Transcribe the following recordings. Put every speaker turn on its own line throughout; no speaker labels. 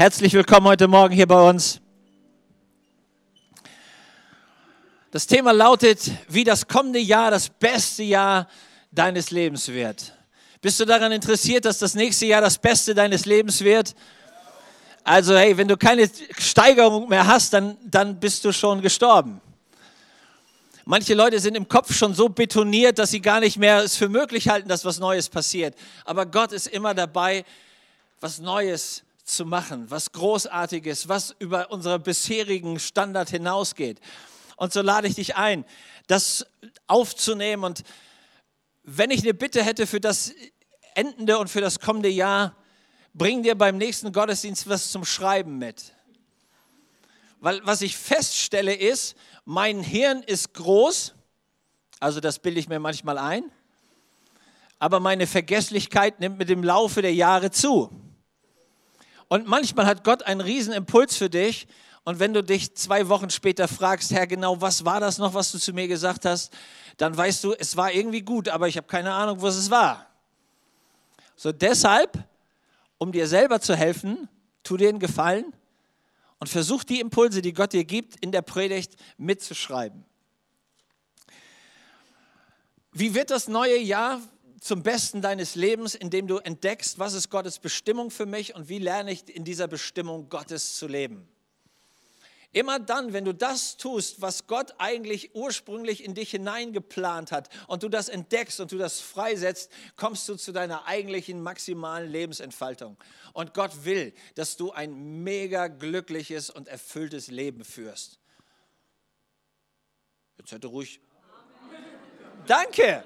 Herzlich willkommen heute Morgen hier bei uns. Das Thema lautet, wie das kommende Jahr das beste Jahr deines Lebens wird. Bist du daran interessiert, dass das nächste Jahr das beste deines Lebens wird? Also hey, wenn du keine Steigerung mehr hast, dann, dann bist du schon gestorben. Manche Leute sind im Kopf schon so betoniert, dass sie gar nicht mehr es für möglich halten, dass was Neues passiert. Aber Gott ist immer dabei, was Neues zu machen, was Großartiges, was über unseren bisherigen Standard hinausgeht. Und so lade ich dich ein, das aufzunehmen. Und wenn ich eine Bitte hätte für das endende und für das kommende Jahr, bring dir beim nächsten Gottesdienst was zum Schreiben mit. Weil was ich feststelle ist, mein Hirn ist groß, also das bilde ich mir manchmal ein, aber meine Vergesslichkeit nimmt mit dem Laufe der Jahre zu. Und manchmal hat Gott einen riesen Impuls für dich und wenn du dich zwei Wochen später fragst, Herr, genau was war das noch, was du zu mir gesagt hast, dann weißt du, es war irgendwie gut, aber ich habe keine Ahnung, was es war. So deshalb, um dir selber zu helfen, tu dir einen Gefallen und versuch die Impulse, die Gott dir gibt, in der Predigt mitzuschreiben. Wie wird das neue Jahr zum Besten deines Lebens, indem du entdeckst, was ist Gottes Bestimmung für mich und wie lerne ich in dieser Bestimmung Gottes zu leben? Immer dann, wenn du das tust, was Gott eigentlich ursprünglich in dich hineingeplant hat und du das entdeckst und du das freisetzt, kommst du zu deiner eigentlichen maximalen Lebensentfaltung. Und Gott will, dass du ein mega glückliches und erfülltes Leben führst. Jetzt hätte ruhig. Danke.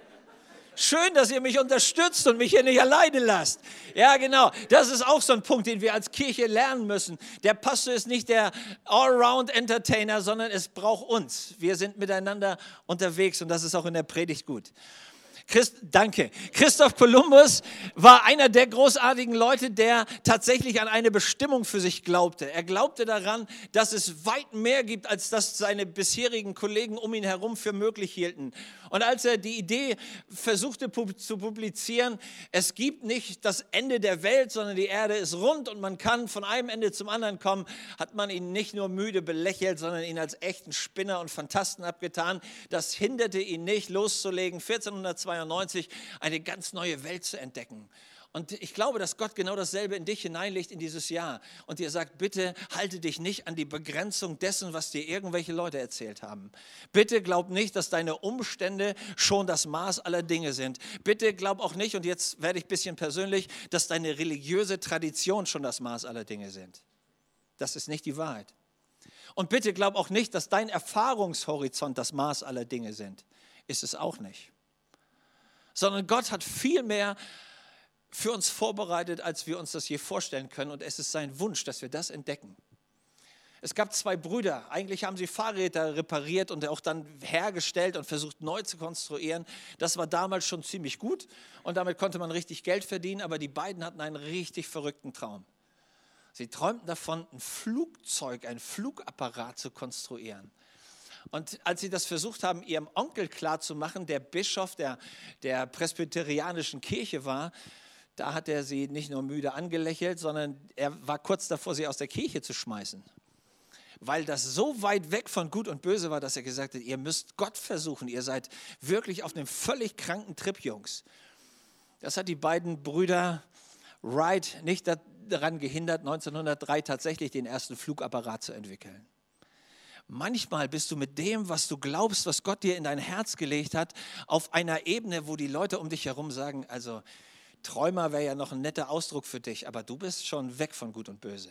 Schön, dass ihr mich unterstützt und mich hier nicht alleine lasst. Ja, genau. Das ist auch so ein Punkt, den wir als Kirche lernen müssen. Der Pastor ist nicht der Allround-Entertainer, sondern es braucht uns. Wir sind miteinander unterwegs und das ist auch in der Predigt gut. Christ, danke. Christoph Kolumbus war einer der großartigen Leute, der tatsächlich an eine Bestimmung für sich glaubte. Er glaubte daran, dass es weit mehr gibt, als das seine bisherigen Kollegen um ihn herum für möglich hielten. Und als er die Idee versuchte zu publizieren, es gibt nicht das Ende der Welt, sondern die Erde ist rund und man kann von einem Ende zum anderen kommen, hat man ihn nicht nur müde belächelt, sondern ihn als echten Spinner und Fantasten abgetan. Das hinderte ihn nicht, loszulegen, 1492 eine ganz neue Welt zu entdecken. Und ich glaube, dass Gott genau dasselbe in dich hineinlegt in dieses Jahr und dir sagt, bitte halte dich nicht an die Begrenzung dessen, was dir irgendwelche Leute erzählt haben. Bitte glaub nicht, dass deine Umstände schon das Maß aller Dinge sind. Bitte glaub auch nicht, und jetzt werde ich ein bisschen persönlich, dass deine religiöse Tradition schon das Maß aller Dinge sind. Das ist nicht die Wahrheit. Und bitte glaub auch nicht, dass dein Erfahrungshorizont das Maß aller Dinge sind. Ist es auch nicht. Sondern Gott hat viel mehr für uns vorbereitet, als wir uns das je vorstellen können. Und es ist sein Wunsch, dass wir das entdecken. Es gab zwei Brüder. Eigentlich haben sie Fahrräder repariert und auch dann hergestellt und versucht neu zu konstruieren. Das war damals schon ziemlich gut und damit konnte man richtig Geld verdienen. Aber die beiden hatten einen richtig verrückten Traum. Sie träumten davon, ein Flugzeug, ein Flugapparat zu konstruieren. Und als sie das versucht haben, ihrem Onkel klarzumachen, der Bischof der, der presbyterianischen Kirche war, da hat er sie nicht nur müde angelächelt, sondern er war kurz davor, sie aus der Kirche zu schmeißen. Weil das so weit weg von Gut und Böse war, dass er gesagt hat, ihr müsst Gott versuchen, ihr seid wirklich auf einem völlig kranken Trip, Jungs. Das hat die beiden Brüder Wright nicht daran gehindert, 1903 tatsächlich den ersten Flugapparat zu entwickeln. Manchmal bist du mit dem, was du glaubst, was Gott dir in dein Herz gelegt hat, auf einer Ebene, wo die Leute um dich herum sagen, also Träumer wäre ja noch ein netter Ausdruck für dich, aber du bist schon weg von Gut und Böse.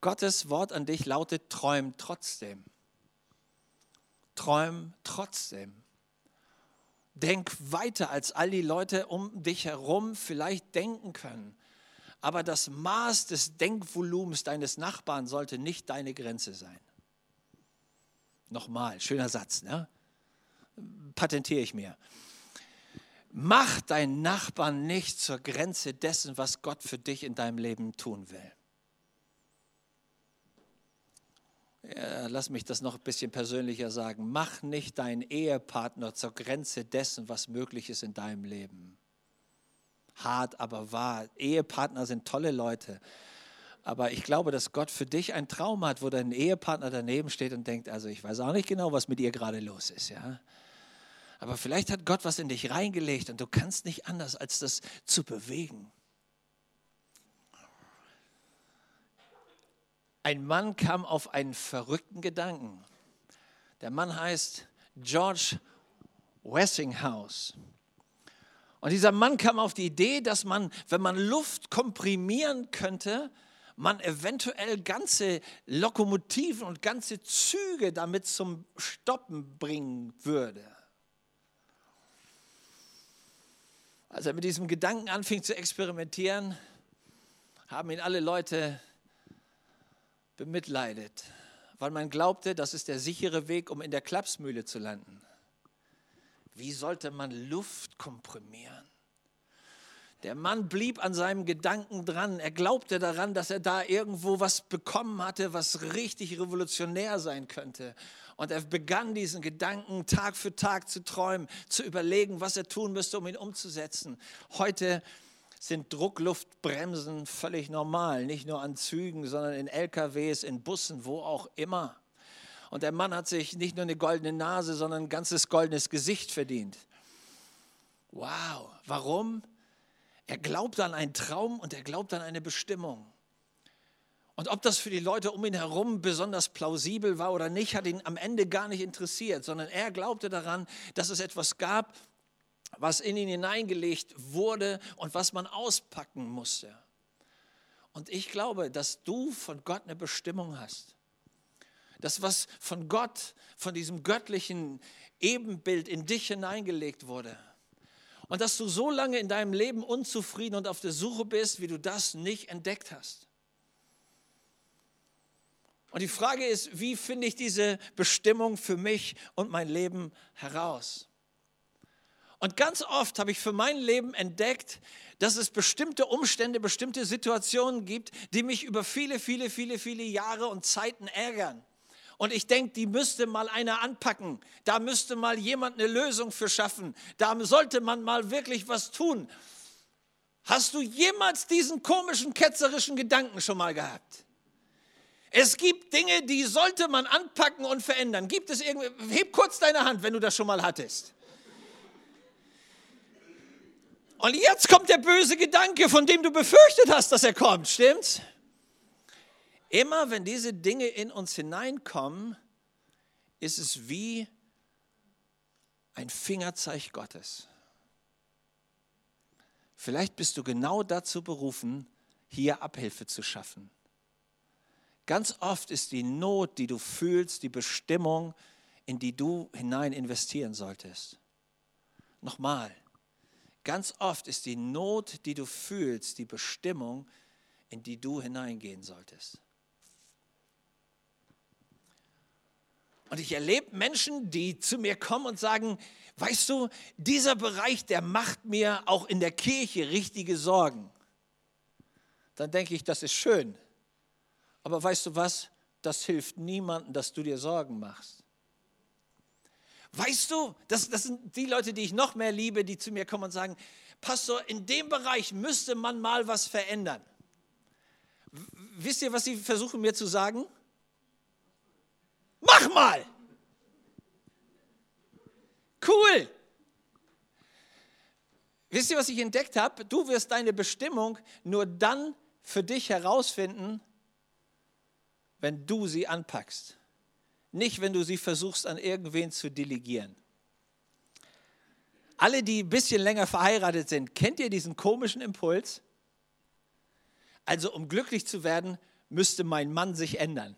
Gottes Wort an dich lautet, träum trotzdem. Träum trotzdem. Denk weiter, als all die Leute um dich herum vielleicht denken können. Aber das Maß des Denkvolumens deines Nachbarn sollte nicht deine Grenze sein. Nochmal, schöner Satz, ne? patentiere ich mir. Mach deinen Nachbarn nicht zur Grenze dessen, was Gott für dich in deinem Leben tun will. Ja, lass mich das noch ein bisschen persönlicher sagen. Mach nicht deinen Ehepartner zur Grenze dessen, was möglich ist in deinem Leben. Hart, aber wahr. Ehepartner sind tolle Leute. Aber ich glaube, dass Gott für dich einen Traum hat, wo dein Ehepartner daneben steht und denkt, also ich weiß auch nicht genau, was mit ihr gerade los ist, ja. Aber vielleicht hat Gott was in dich reingelegt und du kannst nicht anders, als das zu bewegen. Ein Mann kam auf einen verrückten Gedanken. Der Mann heißt George Wessinghouse. Und dieser Mann kam auf die Idee, dass man, wenn man Luft komprimieren könnte, man eventuell ganze Lokomotiven und ganze Züge damit zum Stoppen bringen würde. Als er mit diesem Gedanken anfing zu experimentieren, haben ihn alle Leute bemitleidet, weil man glaubte, das ist der sichere Weg, um in der Klapsmühle zu landen. Wie sollte man Luft komprimieren? Der Mann blieb an seinem Gedanken dran. Er glaubte daran, dass er da irgendwo was bekommen hatte, was richtig revolutionär sein könnte. Und er begann diesen Gedanken Tag für Tag zu träumen, zu überlegen, was er tun müsste, um ihn umzusetzen. Heute sind Druckluftbremsen völlig normal, nicht nur an Zügen, sondern in LKWs, in Bussen, wo auch immer. Und der Mann hat sich nicht nur eine goldene Nase, sondern ein ganzes goldenes Gesicht verdient. Wow, warum? Er glaubt an einen Traum und er glaubt an eine Bestimmung. Und ob das für die Leute um ihn herum besonders plausibel war oder nicht, hat ihn am Ende gar nicht interessiert, sondern er glaubte daran, dass es etwas gab, was in ihn hineingelegt wurde und was man auspacken musste. Und ich glaube, dass du von Gott eine Bestimmung hast. Das, was von Gott, von diesem göttlichen Ebenbild in dich hineingelegt wurde. Und dass du so lange in deinem Leben unzufrieden und auf der Suche bist, wie du das nicht entdeckt hast. Und die Frage ist, wie finde ich diese Bestimmung für mich und mein Leben heraus? Und ganz oft habe ich für mein Leben entdeckt, dass es bestimmte Umstände, bestimmte Situationen gibt, die mich über viele, viele, viele, viele Jahre und Zeiten ärgern. Und ich denke, die müsste mal einer anpacken. Da müsste mal jemand eine Lösung für schaffen. Da sollte man mal wirklich was tun. Hast du jemals diesen komischen, ketzerischen Gedanken schon mal gehabt? Es gibt Dinge, die sollte man anpacken und verändern. Gibt es irgendwie, heb kurz deine Hand, wenn du das schon mal hattest. Und jetzt kommt der böse Gedanke, von dem du befürchtet hast, dass er kommt, stimmt's? Immer wenn diese Dinge in uns hineinkommen, ist es wie ein Fingerzeig Gottes. Vielleicht bist du genau dazu berufen, hier Abhilfe zu schaffen. Ganz oft ist die Not, die du fühlst, die Bestimmung, in die du hinein investieren solltest. Nochmal, ganz oft ist die Not, die du fühlst, die Bestimmung, in die du hineingehen solltest. Und ich erlebe Menschen, die zu mir kommen und sagen, weißt du, dieser Bereich, der macht mir auch in der Kirche richtige Sorgen. Dann denke ich, das ist schön. Aber weißt du was? Das hilft niemandem, dass du dir Sorgen machst. Weißt du, das, das sind die Leute, die ich noch mehr liebe, die zu mir kommen und sagen, Pastor, in dem Bereich müsste man mal was verändern. Wisst ihr, was sie versuchen mir zu sagen? Mach mal. Cool. Wisst ihr, was ich entdeckt habe? Du wirst deine Bestimmung nur dann für dich herausfinden, wenn du sie anpackst. Nicht, wenn du sie versuchst, an irgendwen zu delegieren. Alle, die ein bisschen länger verheiratet sind, kennt ihr diesen komischen Impuls? Also, um glücklich zu werden, müsste mein Mann sich ändern.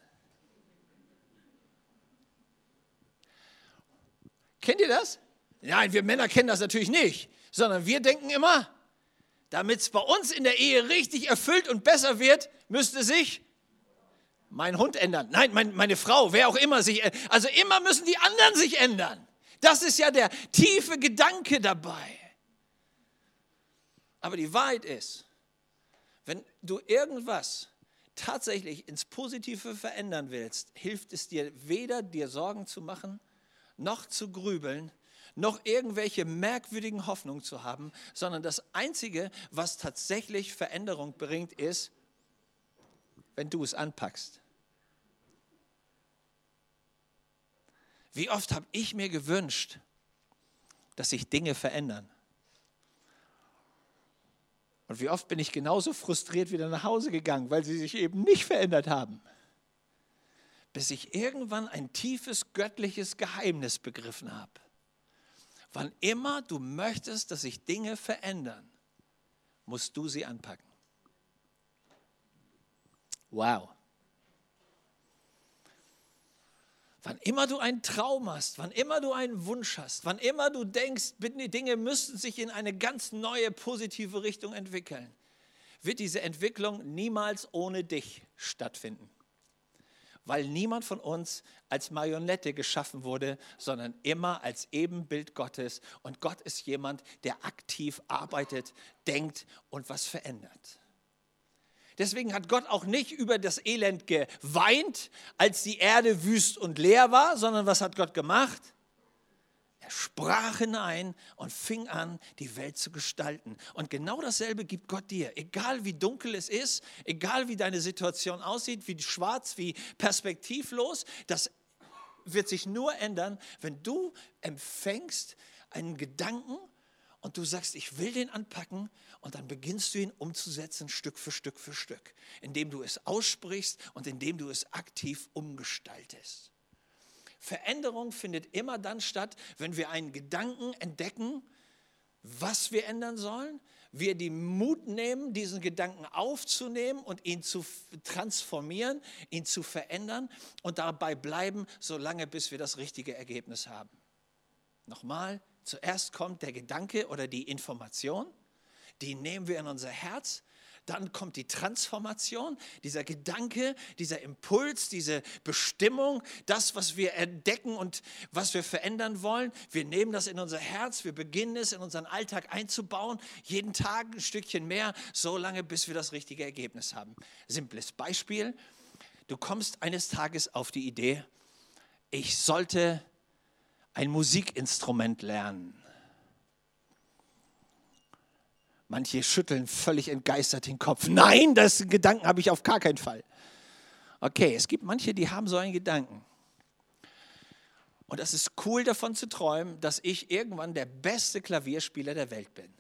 Kennt ihr das? Nein, wir Männer kennen das natürlich nicht, sondern wir denken immer, damit es bei uns in der Ehe richtig erfüllt und besser wird, müsste sich mein Hund ändern. Nein, mein, meine Frau, wer auch immer sich. Also immer müssen die anderen sich ändern. Das ist ja der tiefe Gedanke dabei. Aber die Wahrheit ist, wenn du irgendwas tatsächlich ins Positive verändern willst, hilft es dir weder dir Sorgen zu machen, noch zu grübeln, noch irgendwelche merkwürdigen Hoffnungen zu haben, sondern das Einzige, was tatsächlich Veränderung bringt, ist wenn du es anpackst. Wie oft habe ich mir gewünscht, dass sich Dinge verändern? Und wie oft bin ich genauso frustriert wieder nach Hause gegangen, weil sie sich eben nicht verändert haben. Bis ich irgendwann ein tiefes göttliches Geheimnis begriffen habe. Wann immer du möchtest, dass sich Dinge verändern, musst du sie anpacken. Wow. Wann immer du einen Traum hast, wann immer du einen Wunsch hast, wann immer du denkst, die Dinge müssten sich in eine ganz neue positive Richtung entwickeln, wird diese Entwicklung niemals ohne dich stattfinden. Weil niemand von uns als Marionette geschaffen wurde, sondern immer als Ebenbild Gottes. Und Gott ist jemand, der aktiv arbeitet, denkt und was verändert. Deswegen hat Gott auch nicht über das Elend geweint, als die Erde wüst und leer war, sondern was hat Gott gemacht? Er sprach hinein und fing an, die Welt zu gestalten. Und genau dasselbe gibt Gott dir. Egal wie dunkel es ist, egal wie deine Situation aussieht, wie schwarz, wie perspektivlos, das wird sich nur ändern, wenn du empfängst einen Gedanken und du sagst, ich will den anpacken und dann beginnst du ihn umzusetzen Stück für Stück für Stück, indem du es aussprichst und indem du es aktiv umgestaltest. Veränderung findet immer dann statt, wenn wir einen Gedanken entdecken, was wir ändern sollen, wir den Mut nehmen, diesen Gedanken aufzunehmen und ihn zu transformieren, ihn zu verändern und dabei bleiben, solange bis wir das richtige Ergebnis haben. Nochmal, zuerst kommt der Gedanke oder die Information die nehmen wir in unser Herz. Dann kommt die Transformation, dieser Gedanke, dieser Impuls, diese Bestimmung, das, was wir entdecken und was wir verändern wollen. Wir nehmen das in unser Herz, wir beginnen es in unseren Alltag einzubauen, jeden Tag ein Stückchen mehr, so lange, bis wir das richtige Ergebnis haben. Simples Beispiel, du kommst eines Tages auf die Idee, ich sollte ein Musikinstrument lernen. Manche schütteln völlig entgeistert den Kopf. Nein, das Gedanken habe ich auf gar keinen Fall. Okay, es gibt manche, die haben so einen Gedanken. Und das ist cool davon zu träumen, dass ich irgendwann der beste Klavierspieler der Welt bin.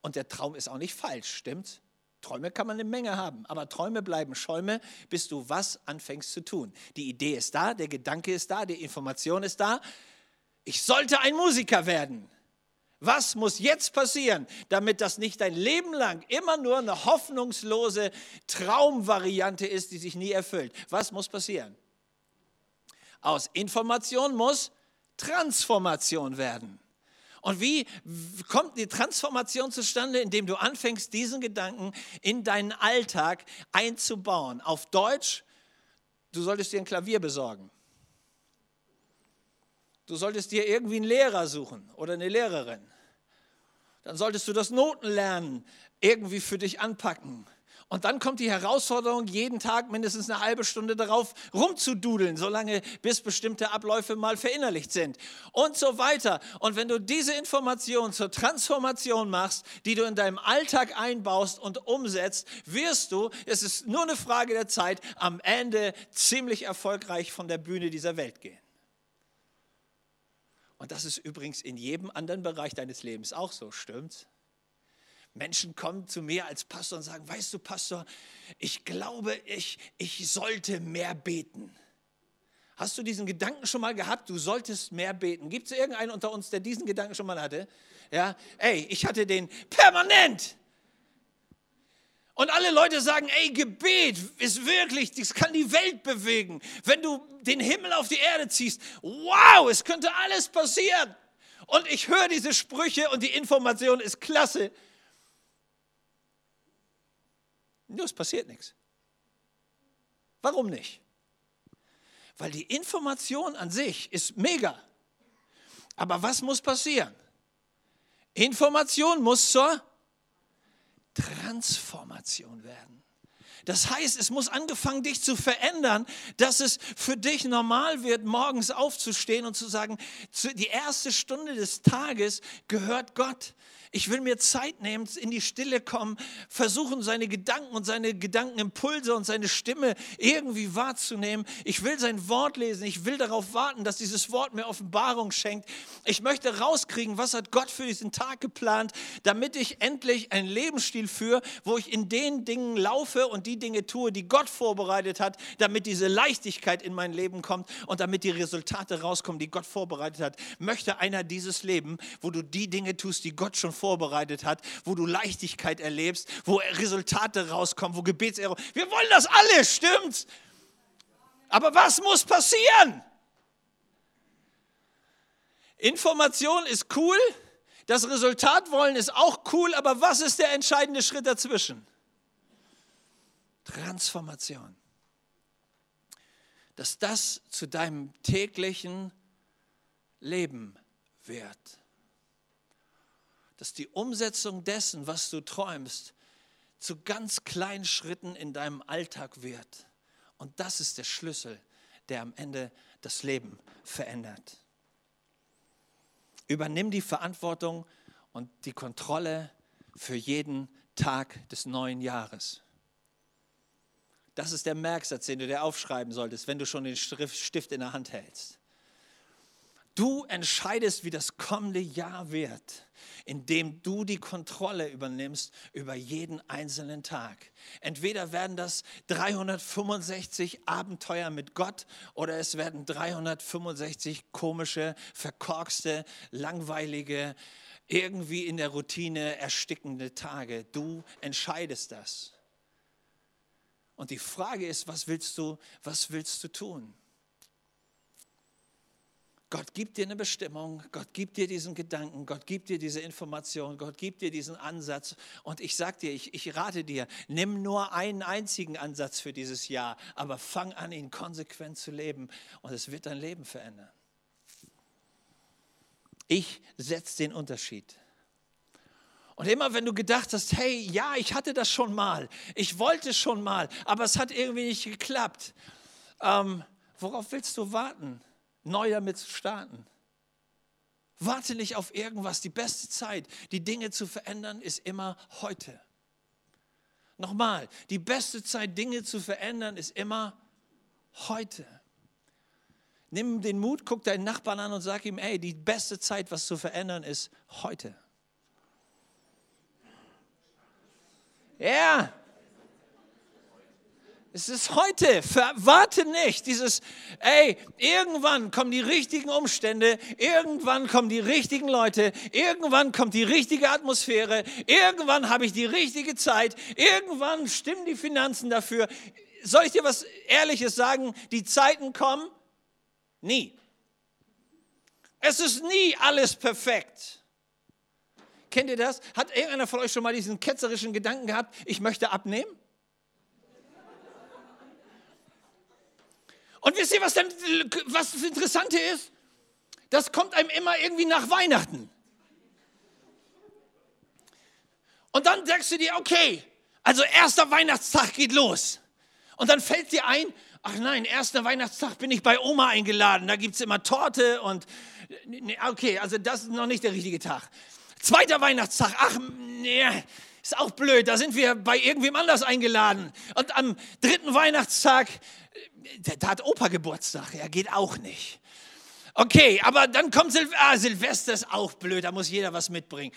Und der Traum ist auch nicht falsch, stimmt's? Träume kann man eine Menge haben, aber Träume bleiben Schäume, bis du was anfängst zu tun. Die Idee ist da, der Gedanke ist da, die Information ist da. Ich sollte ein Musiker werden. Was muss jetzt passieren, damit das nicht dein Leben lang immer nur eine hoffnungslose Traumvariante ist, die sich nie erfüllt? Was muss passieren? Aus Information muss Transformation werden. Und wie kommt die Transformation zustande? Indem du anfängst, diesen Gedanken in deinen Alltag einzubauen. Auf Deutsch, du solltest dir ein Klavier besorgen. Du solltest dir irgendwie einen Lehrer suchen oder eine Lehrerin. Dann solltest du das Notenlernen irgendwie für dich anpacken. Und dann kommt die Herausforderung, jeden Tag mindestens eine halbe Stunde darauf rumzududeln, solange bis bestimmte Abläufe mal verinnerlicht sind und so weiter. Und wenn du diese Information zur Transformation machst, die du in deinem Alltag einbaust und umsetzt, wirst du, es ist nur eine Frage der Zeit, am Ende ziemlich erfolgreich von der Bühne dieser Welt gehen. Und das ist übrigens in jedem anderen Bereich deines Lebens auch so, stimmt's? Menschen kommen zu mir als Pastor und sagen, weißt du, Pastor, ich glaube, ich, ich sollte mehr beten. Hast du diesen Gedanken schon mal gehabt, du solltest mehr beten? Gibt es irgendeinen unter uns, der diesen Gedanken schon mal hatte? Ja, ey, ich hatte den permanent. Und alle Leute sagen, ey, Gebet ist wirklich, das kann die Welt bewegen. Wenn du den Himmel auf die Erde ziehst, wow, es könnte alles passieren. Und ich höre diese Sprüche und die Information ist klasse. Nur es passiert nichts. Warum nicht? Weil die Information an sich ist mega. Aber was muss passieren? Information muss zur Transformation werden. Das heißt, es muss angefangen, dich zu verändern, dass es für dich normal wird, morgens aufzustehen und zu sagen, die erste Stunde des Tages gehört Gott. Ich will mir Zeit nehmen, in die Stille kommen, versuchen seine Gedanken und seine Gedankenimpulse und seine Stimme irgendwie wahrzunehmen. Ich will sein Wort lesen. Ich will darauf warten, dass dieses Wort mir Offenbarung schenkt. Ich möchte rauskriegen, was hat Gott für diesen Tag geplant, damit ich endlich einen Lebensstil führe, wo ich in den Dingen laufe und die Dinge tue, die Gott vorbereitet hat, damit diese Leichtigkeit in mein Leben kommt und damit die Resultate rauskommen, die Gott vorbereitet hat. Möchte einer dieses Leben, wo du die Dinge tust, die Gott schon vorbereitet hat, wo du Leichtigkeit erlebst, wo Resultate rauskommen, wo Gebetserhörung. Wir wollen das alle, stimmt's? Aber was muss passieren? Information ist cool, das Resultat wollen ist auch cool, aber was ist der entscheidende Schritt dazwischen? Transformation. Dass das zu deinem täglichen Leben wird dass die Umsetzung dessen, was du träumst, zu ganz kleinen Schritten in deinem Alltag wird. Und das ist der Schlüssel, der am Ende das Leben verändert. Übernimm die Verantwortung und die Kontrolle für jeden Tag des neuen Jahres. Das ist der Merksatz, den du dir aufschreiben solltest, wenn du schon den Stift in der Hand hältst. Du entscheidest, wie das kommende Jahr wird, indem du die Kontrolle übernimmst über jeden einzelnen Tag. Entweder werden das 365 Abenteuer mit Gott oder es werden 365 komische, verkorkste, langweilige, irgendwie in der Routine erstickende Tage. Du entscheidest das. Und die Frage ist, was willst du, was willst du tun? Gott gibt dir eine Bestimmung, Gott gibt dir diesen Gedanken, Gott gibt dir diese Information, Gott gibt dir diesen Ansatz. Und ich sage dir, ich, ich rate dir, nimm nur einen einzigen Ansatz für dieses Jahr, aber fang an, ihn konsequent zu leben und es wird dein Leben verändern. Ich setze den Unterschied. Und immer wenn du gedacht hast, hey, ja, ich hatte das schon mal, ich wollte schon mal, aber es hat irgendwie nicht geklappt, ähm, worauf willst du warten? Neu damit zu starten. Warte nicht auf irgendwas. Die beste Zeit, die Dinge zu verändern, ist immer heute. Nochmal, die beste Zeit, Dinge zu verändern, ist immer heute. Nimm den Mut, guck deinen Nachbarn an und sag ihm, ey, die beste Zeit, was zu verändern, ist heute. Ja, es ist heute. Warte nicht. Dieses, ey, irgendwann kommen die richtigen Umstände, irgendwann kommen die richtigen Leute, irgendwann kommt die richtige Atmosphäre, irgendwann habe ich die richtige Zeit, irgendwann stimmen die Finanzen dafür. Soll ich dir was Ehrliches sagen? Die Zeiten kommen nie. Es ist nie alles perfekt. Kennt ihr das? Hat irgendeiner von euch schon mal diesen ketzerischen Gedanken gehabt, ich möchte abnehmen? Und wisst ihr, was, dann, was das Interessante ist? Das kommt einem immer irgendwie nach Weihnachten. Und dann sagst du dir, okay, also erster Weihnachtstag geht los. Und dann fällt dir ein, ach nein, erster Weihnachtstag bin ich bei Oma eingeladen, da gibt es immer Torte und, okay, also das ist noch nicht der richtige Tag. Zweiter Weihnachtstag, ach, nee, ist auch blöd, da sind wir bei irgendwem anders eingeladen. Und am dritten Weihnachtstag, da hat Opa Geburtstag, ja, geht auch nicht. Okay, aber dann kommt Sil ah, Silvester, ist auch blöd, da muss jeder was mitbringen.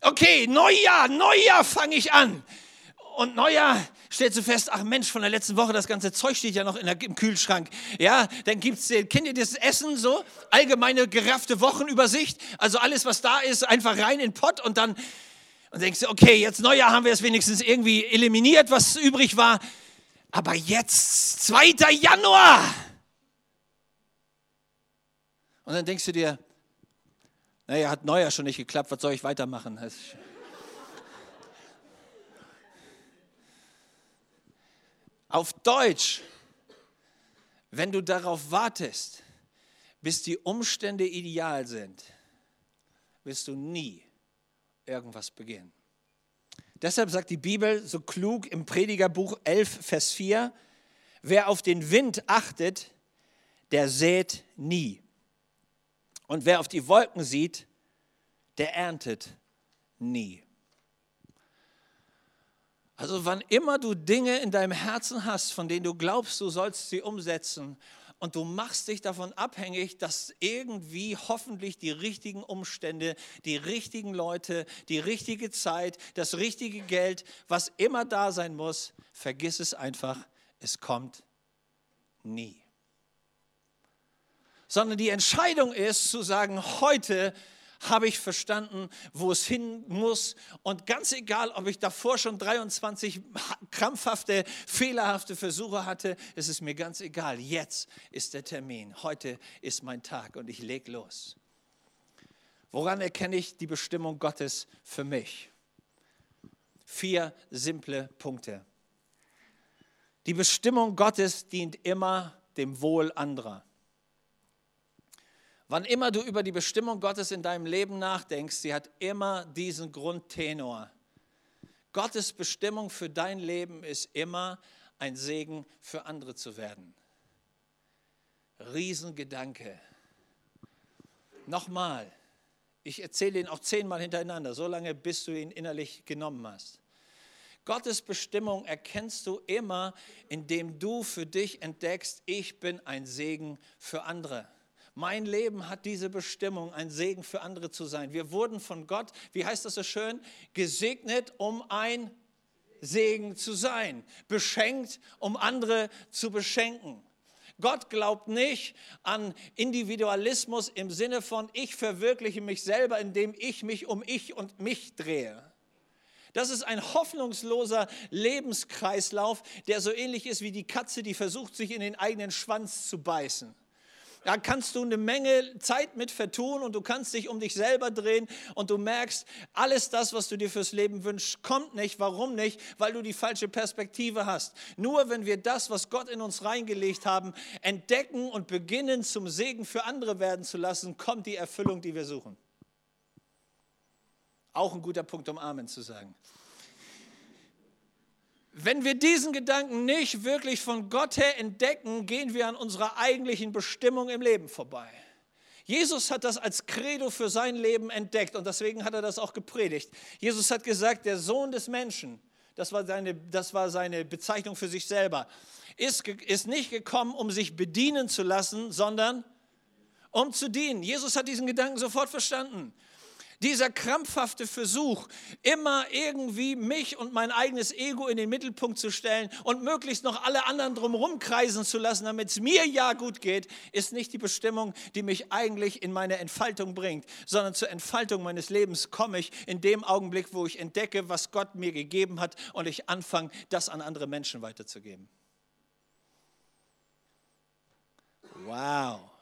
Okay, Neujahr, Neujahr fange ich an. Und Neujahr stellst du fest, ach Mensch, von der letzten Woche, das ganze Zeug steht ja noch in der, im Kühlschrank. Ja, dann gibt's, kennt ihr das Essen so? Allgemeine geraffte Wochenübersicht. Also alles, was da ist, einfach rein in den Pott und dann und denkst du, okay, jetzt Neujahr haben wir es wenigstens irgendwie eliminiert, was übrig war. Aber jetzt, 2. Januar. Und dann denkst du dir, naja, hat Neujahr schon nicht geklappt, was soll ich weitermachen? Auf Deutsch, wenn du darauf wartest, bis die Umstände ideal sind, wirst du nie irgendwas beginnen. Deshalb sagt die Bibel so klug im Predigerbuch 11, Vers 4, wer auf den Wind achtet, der sät nie. Und wer auf die Wolken sieht, der erntet nie. Also wann immer du Dinge in deinem Herzen hast, von denen du glaubst, du sollst sie umsetzen und du machst dich davon abhängig, dass irgendwie hoffentlich die richtigen Umstände, die richtigen Leute, die richtige Zeit, das richtige Geld, was immer da sein muss, vergiss es einfach, es kommt nie. Sondern die Entscheidung ist zu sagen, heute habe ich verstanden, wo es hin muss. Und ganz egal, ob ich davor schon 23 krampfhafte, fehlerhafte Versuche hatte, es ist mir ganz egal. Jetzt ist der Termin. Heute ist mein Tag und ich lege los. Woran erkenne ich die Bestimmung Gottes für mich? Vier simple Punkte. Die Bestimmung Gottes dient immer dem Wohl anderer. Wann immer du über die Bestimmung Gottes in deinem Leben nachdenkst, sie hat immer diesen Grundtenor. Gottes Bestimmung für dein Leben ist immer ein Segen für andere zu werden. Riesengedanke. Nochmal, ich erzähle ihn auch zehnmal hintereinander, so lange bis du ihn innerlich genommen hast. Gottes Bestimmung erkennst du immer, indem du für dich entdeckst, ich bin ein Segen für andere. Mein Leben hat diese Bestimmung, ein Segen für andere zu sein. Wir wurden von Gott, wie heißt das so schön, gesegnet, um ein Segen zu sein, beschenkt, um andere zu beschenken. Gott glaubt nicht an Individualismus im Sinne von, ich verwirkliche mich selber, indem ich mich um ich und mich drehe. Das ist ein hoffnungsloser Lebenskreislauf, der so ähnlich ist wie die Katze, die versucht, sich in den eigenen Schwanz zu beißen. Da kannst du eine Menge Zeit mit vertun und du kannst dich um dich selber drehen und du merkst, alles das, was du dir fürs Leben wünschst, kommt nicht. Warum nicht? Weil du die falsche Perspektive hast. Nur wenn wir das, was Gott in uns reingelegt haben, entdecken und beginnen zum Segen für andere werden zu lassen, kommt die Erfüllung, die wir suchen. Auch ein guter Punkt, um Amen zu sagen. Wenn wir diesen Gedanken nicht wirklich von Gott her entdecken, gehen wir an unserer eigentlichen Bestimmung im Leben vorbei. Jesus hat das als Credo für sein Leben entdeckt und deswegen hat er das auch gepredigt. Jesus hat gesagt, der Sohn des Menschen, das war seine, das war seine Bezeichnung für sich selber, ist, ist nicht gekommen, um sich bedienen zu lassen, sondern um zu dienen. Jesus hat diesen Gedanken sofort verstanden. Dieser krampfhafte Versuch, immer irgendwie mich und mein eigenes Ego in den Mittelpunkt zu stellen und möglichst noch alle anderen drumherum kreisen zu lassen, damit es mir ja gut geht, ist nicht die Bestimmung, die mich eigentlich in meine Entfaltung bringt, sondern zur Entfaltung meines Lebens komme ich in dem Augenblick, wo ich entdecke, was Gott mir gegeben hat und ich anfange, das an andere Menschen weiterzugeben. Wow.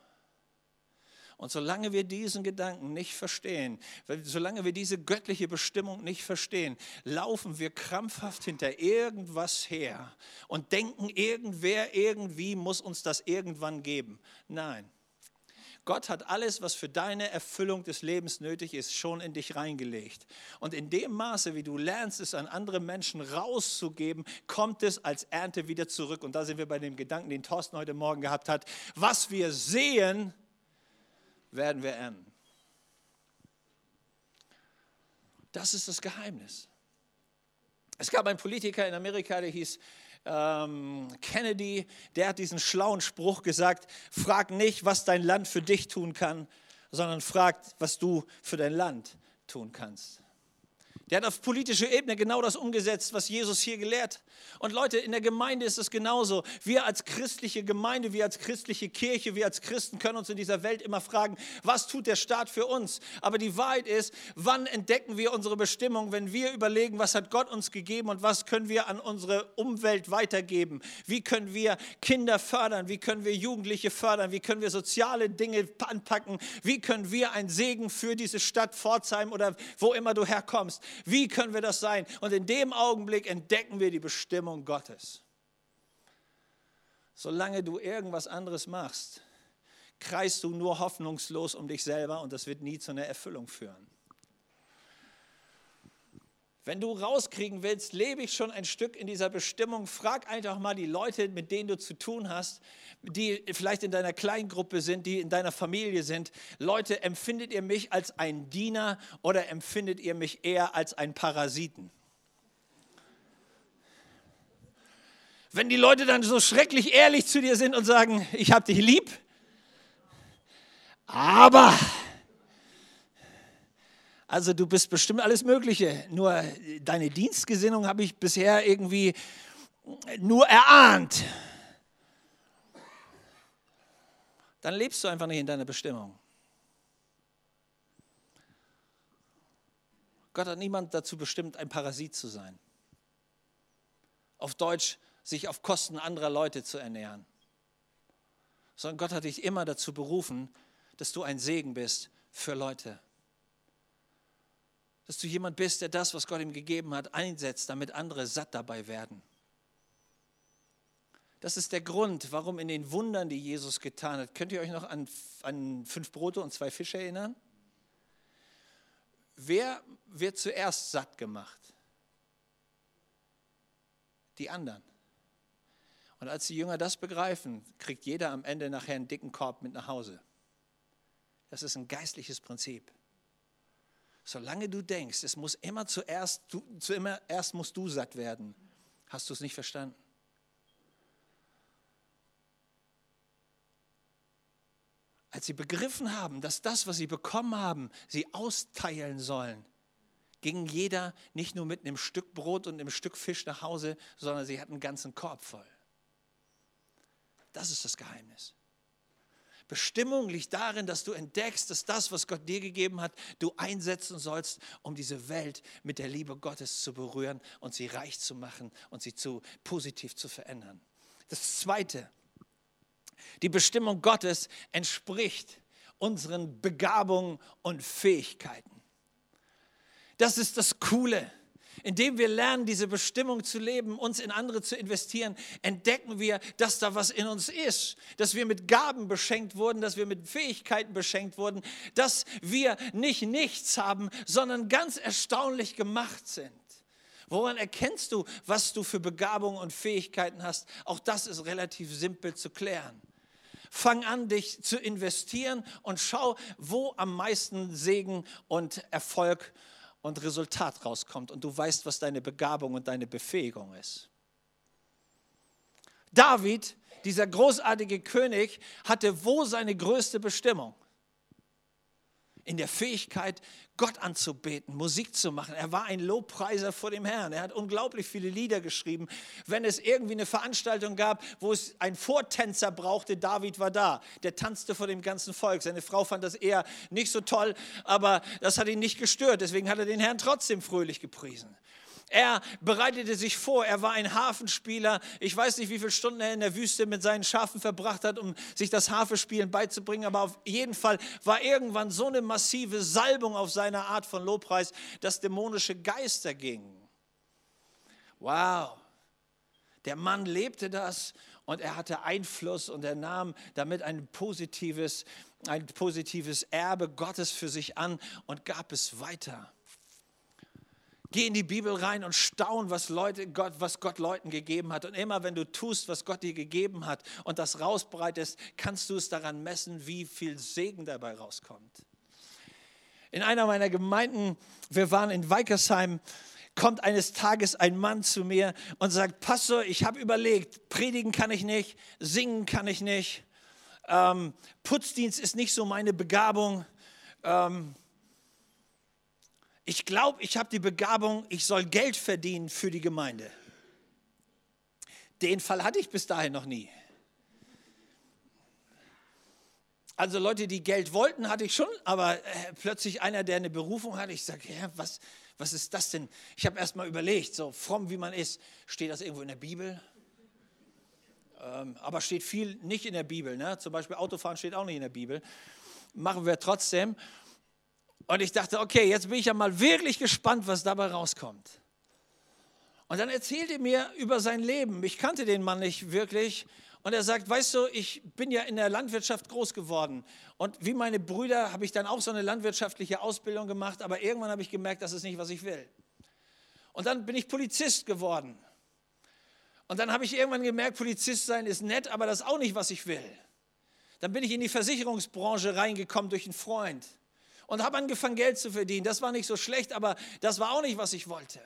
Und solange wir diesen Gedanken nicht verstehen, solange wir diese göttliche Bestimmung nicht verstehen, laufen wir krampfhaft hinter irgendwas her und denken, irgendwer irgendwie muss uns das irgendwann geben. Nein. Gott hat alles, was für deine Erfüllung des Lebens nötig ist, schon in dich reingelegt. Und in dem Maße, wie du lernst, es an andere Menschen rauszugeben, kommt es als Ernte wieder zurück. Und da sind wir bei dem Gedanken, den Thorsten heute Morgen gehabt hat. Was wir sehen, werden wir ernten. Das ist das Geheimnis. Es gab einen Politiker in Amerika, der hieß ähm, Kennedy, der hat diesen schlauen Spruch gesagt, frag nicht, was dein Land für dich tun kann, sondern frag, was du für dein Land tun kannst. Der hat auf politischer Ebene genau das umgesetzt, was Jesus hier gelehrt. Und Leute, in der Gemeinde ist es genauso. Wir als christliche Gemeinde, wir als christliche Kirche, wir als Christen können uns in dieser Welt immer fragen, was tut der Staat für uns? Aber die Wahrheit ist, wann entdecken wir unsere Bestimmung, wenn wir überlegen, was hat Gott uns gegeben und was können wir an unsere Umwelt weitergeben? Wie können wir Kinder fördern? Wie können wir Jugendliche fördern? Wie können wir soziale Dinge anpacken? Wie können wir ein Segen für diese Stadt Pforzheim oder wo immer du herkommst? Wie können wir das sein? Und in dem Augenblick entdecken wir die Bestimmung Gottes. Solange du irgendwas anderes machst, kreist du nur hoffnungslos um dich selber und das wird nie zu einer Erfüllung führen. Wenn du rauskriegen willst, lebe ich schon ein Stück in dieser Bestimmung, frag einfach mal die Leute, mit denen du zu tun hast, die vielleicht in deiner Kleingruppe sind, die in deiner Familie sind. Leute, empfindet ihr mich als ein Diener oder empfindet ihr mich eher als ein Parasiten? Wenn die Leute dann so schrecklich ehrlich zu dir sind und sagen, ich habe dich lieb, aber also du bist bestimmt alles Mögliche. Nur deine Dienstgesinnung habe ich bisher irgendwie nur erahnt. Dann lebst du einfach nicht in deiner Bestimmung. Gott hat niemand dazu bestimmt, ein Parasit zu sein. Auf Deutsch, sich auf Kosten anderer Leute zu ernähren. Sondern Gott hat dich immer dazu berufen, dass du ein Segen bist für Leute dass du jemand bist, der das, was Gott ihm gegeben hat, einsetzt, damit andere satt dabei werden. Das ist der Grund, warum in den Wundern, die Jesus getan hat, könnt ihr euch noch an, an fünf Brote und zwei Fische erinnern? Wer wird zuerst satt gemacht? Die anderen. Und als die Jünger das begreifen, kriegt jeder am Ende nachher einen dicken Korb mit nach Hause. Das ist ein geistliches Prinzip. Solange du denkst, es muss immer zuerst, du, zuerst musst du satt werden, hast du es nicht verstanden. Als sie begriffen haben, dass das, was sie bekommen haben, sie austeilen sollen, ging jeder nicht nur mit einem Stück Brot und einem Stück Fisch nach Hause, sondern sie hatten einen ganzen Korb voll. Das ist das Geheimnis. Bestimmung liegt darin, dass du entdeckst, dass das, was Gott dir gegeben hat, du einsetzen sollst, um diese Welt mit der Liebe Gottes zu berühren und sie reich zu machen und sie zu positiv zu verändern. Das Zweite, die Bestimmung Gottes entspricht unseren Begabungen und Fähigkeiten. Das ist das Coole indem wir lernen, diese Bestimmung zu leben, uns in andere zu investieren, entdecken wir, dass da was in uns ist, dass wir mit Gaben beschenkt wurden, dass wir mit Fähigkeiten beschenkt wurden, dass wir nicht nichts haben, sondern ganz erstaunlich gemacht sind. Woran erkennst du, was du für Begabungen und Fähigkeiten hast? Auch das ist relativ simpel zu klären. Fang an, dich zu investieren und schau, wo am meisten Segen und Erfolg und Resultat rauskommt und du weißt, was deine Begabung und deine Befähigung ist. David, dieser großartige König, hatte wo seine größte Bestimmung? In der Fähigkeit, Gott anzubeten, Musik zu machen. Er war ein Lobpreiser vor dem Herrn. Er hat unglaublich viele Lieder geschrieben. Wenn es irgendwie eine Veranstaltung gab, wo es einen Vortänzer brauchte, David war da. Der tanzte vor dem ganzen Volk. Seine Frau fand das eher nicht so toll, aber das hat ihn nicht gestört. Deswegen hat er den Herrn trotzdem fröhlich gepriesen. Er bereitete sich vor, er war ein Hafenspieler. Ich weiß nicht, wie viele Stunden er in der Wüste mit seinen Schafen verbracht hat, um sich das Hafenspielen beizubringen, aber auf jeden Fall war irgendwann so eine massive Salbung auf seiner Art von Lobpreis, dass dämonische Geister gingen. Wow, der Mann lebte das und er hatte Einfluss und er nahm damit ein positives, ein positives Erbe Gottes für sich an und gab es weiter. Geh in die Bibel rein und staun, was, Leute, Gott, was Gott Leuten gegeben hat. Und immer wenn du tust, was Gott dir gegeben hat und das rausbreitest, kannst du es daran messen, wie viel Segen dabei rauskommt. In einer meiner Gemeinden, wir waren in Weikersheim, kommt eines Tages ein Mann zu mir und sagt, Pastor, ich habe überlegt, predigen kann ich nicht, singen kann ich nicht, ähm, Putzdienst ist nicht so meine Begabung. Ähm, ich glaube, ich habe die Begabung, ich soll Geld verdienen für die Gemeinde. Den Fall hatte ich bis dahin noch nie. Also Leute, die Geld wollten, hatte ich schon, aber äh, plötzlich einer, der eine Berufung hatte, ich sage, ja, was, was ist das denn? Ich habe erst mal überlegt, so fromm wie man ist, steht das irgendwo in der Bibel? Ähm, aber steht viel nicht in der Bibel. Ne? Zum Beispiel Autofahren steht auch nicht in der Bibel. Machen wir trotzdem. Und ich dachte, okay, jetzt bin ich ja mal wirklich gespannt, was dabei rauskommt. Und dann erzählte er mir über sein Leben. Ich kannte den Mann nicht wirklich. Und er sagt, weißt du, ich bin ja in der Landwirtschaft groß geworden. Und wie meine Brüder habe ich dann auch so eine landwirtschaftliche Ausbildung gemacht. Aber irgendwann habe ich gemerkt, das ist nicht, was ich will. Und dann bin ich Polizist geworden. Und dann habe ich irgendwann gemerkt, Polizist sein ist nett, aber das ist auch nicht, was ich will. Dann bin ich in die Versicherungsbranche reingekommen durch einen Freund und habe angefangen, Geld zu verdienen. Das war nicht so schlecht, aber das war auch nicht, was ich wollte.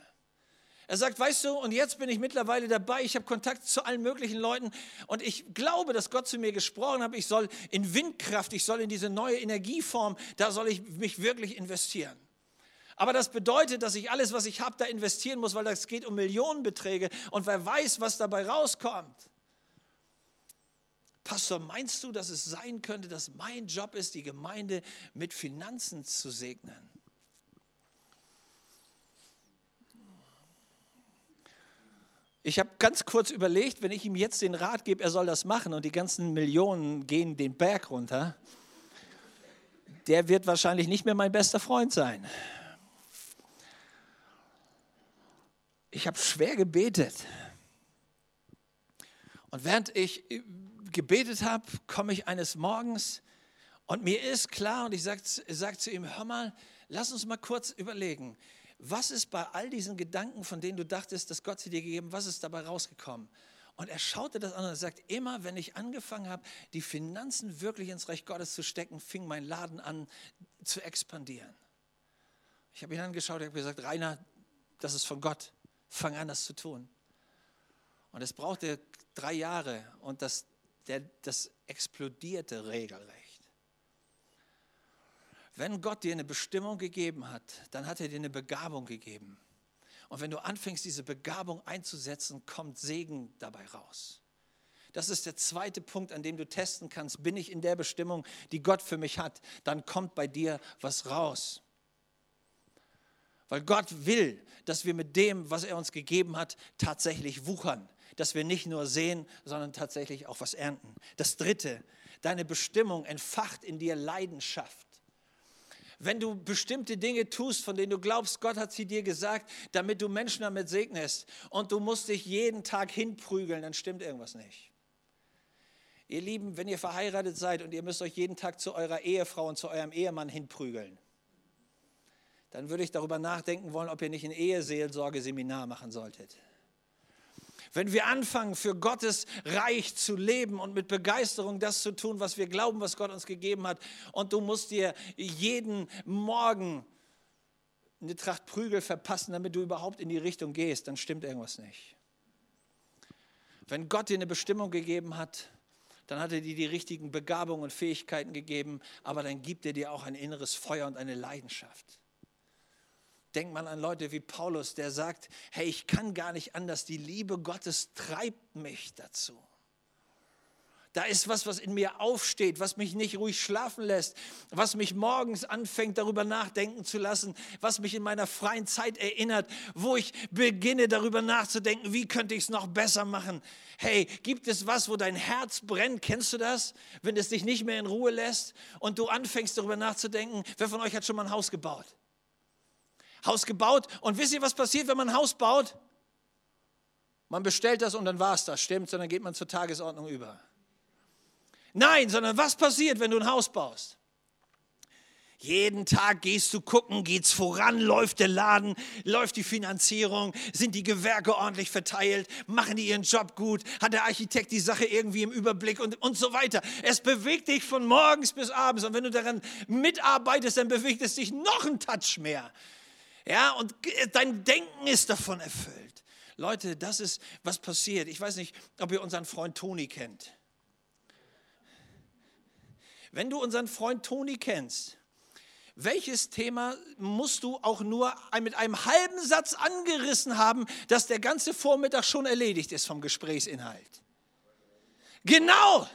Er sagt, weißt du, und jetzt bin ich mittlerweile dabei, ich habe Kontakt zu allen möglichen Leuten und ich glaube, dass Gott zu mir gesprochen hat, ich soll in Windkraft, ich soll in diese neue Energieform, da soll ich mich wirklich investieren. Aber das bedeutet, dass ich alles, was ich habe, da investieren muss, weil es geht um Millionenbeträge und wer weiß, was dabei rauskommt. Pastor, meinst du, dass es sein könnte, dass mein Job ist, die Gemeinde mit Finanzen zu segnen? Ich habe ganz kurz überlegt, wenn ich ihm jetzt den Rat gebe, er soll das machen und die ganzen Millionen gehen den Berg runter, der wird wahrscheinlich nicht mehr mein bester Freund sein. Ich habe schwer gebetet. Und während ich gebetet habe, komme ich eines Morgens und mir ist klar und ich sage sag zu ihm, hör mal, lass uns mal kurz überlegen, was ist bei all diesen Gedanken, von denen du dachtest, dass Gott sie dir gegeben, was ist dabei rausgekommen? Und er schaute das an und sagt, immer wenn ich angefangen habe, die Finanzen wirklich ins Reich Gottes zu stecken, fing mein Laden an zu expandieren. Ich habe ihn angeschaut, ich habe gesagt, Rainer, das ist von Gott, fang an, das zu tun. Und es brauchte drei Jahre und das, der, das explodierte regelrecht. Wenn Gott dir eine Bestimmung gegeben hat, dann hat er dir eine Begabung gegeben. Und wenn du anfängst, diese Begabung einzusetzen, kommt Segen dabei raus. Das ist der zweite Punkt, an dem du testen kannst, bin ich in der Bestimmung, die Gott für mich hat, dann kommt bei dir was raus. Weil Gott will, dass wir mit dem, was er uns gegeben hat, tatsächlich wuchern. Dass wir nicht nur sehen, sondern tatsächlich auch was ernten. Das dritte, deine Bestimmung entfacht in dir Leidenschaft wenn du bestimmte Dinge tust, von denen du glaubst, Gott hat sie dir gesagt, damit du Menschen damit segnest und du musst dich jeden Tag hinprügeln, dann stimmt irgendwas nicht. Ihr Lieben, wenn ihr verheiratet seid und ihr müsst euch jeden Tag zu eurer Ehefrau und zu eurem Ehemann hinprügeln, dann würde ich darüber nachdenken wollen, ob ihr nicht ein Eheseelsorge-Seminar machen solltet. Wenn wir anfangen, für Gottes Reich zu leben und mit Begeisterung das zu tun, was wir glauben, was Gott uns gegeben hat, und du musst dir jeden Morgen eine Tracht Prügel verpassen, damit du überhaupt in die Richtung gehst, dann stimmt irgendwas nicht. Wenn Gott dir eine Bestimmung gegeben hat, dann hat er dir die richtigen Begabungen und Fähigkeiten gegeben, aber dann gibt er dir auch ein inneres Feuer und eine Leidenschaft. Denkt man an Leute wie Paulus, der sagt, hey, ich kann gar nicht anders, die Liebe Gottes treibt mich dazu. Da ist was, was in mir aufsteht, was mich nicht ruhig schlafen lässt, was mich morgens anfängt, darüber nachdenken zu lassen, was mich in meiner freien Zeit erinnert, wo ich beginne, darüber nachzudenken, wie könnte ich es noch besser machen. Hey, gibt es was, wo dein Herz brennt? Kennst du das? Wenn es dich nicht mehr in Ruhe lässt und du anfängst, darüber nachzudenken, wer von euch hat schon mal ein Haus gebaut? Haus gebaut. Und wisst ihr, was passiert, wenn man ein Haus baut? Man bestellt das und dann war es das, stimmt, sondern geht man zur Tagesordnung über. Nein, sondern was passiert, wenn du ein Haus baust? Jeden Tag gehst du gucken, geht's voran, läuft der Laden, läuft die Finanzierung, sind die Gewerke ordentlich verteilt, machen die ihren Job gut, hat der Architekt die Sache irgendwie im Überblick und, und so weiter. Es bewegt dich von morgens bis abends und wenn du daran mitarbeitest, dann bewegt es dich noch einen Touch mehr. Ja, und dein Denken ist davon erfüllt. Leute, das ist, was passiert. Ich weiß nicht, ob ihr unseren Freund Toni kennt. Wenn du unseren Freund Toni kennst, welches Thema musst du auch nur mit einem halben Satz angerissen haben, dass der ganze Vormittag schon erledigt ist vom Gesprächsinhalt? Genau.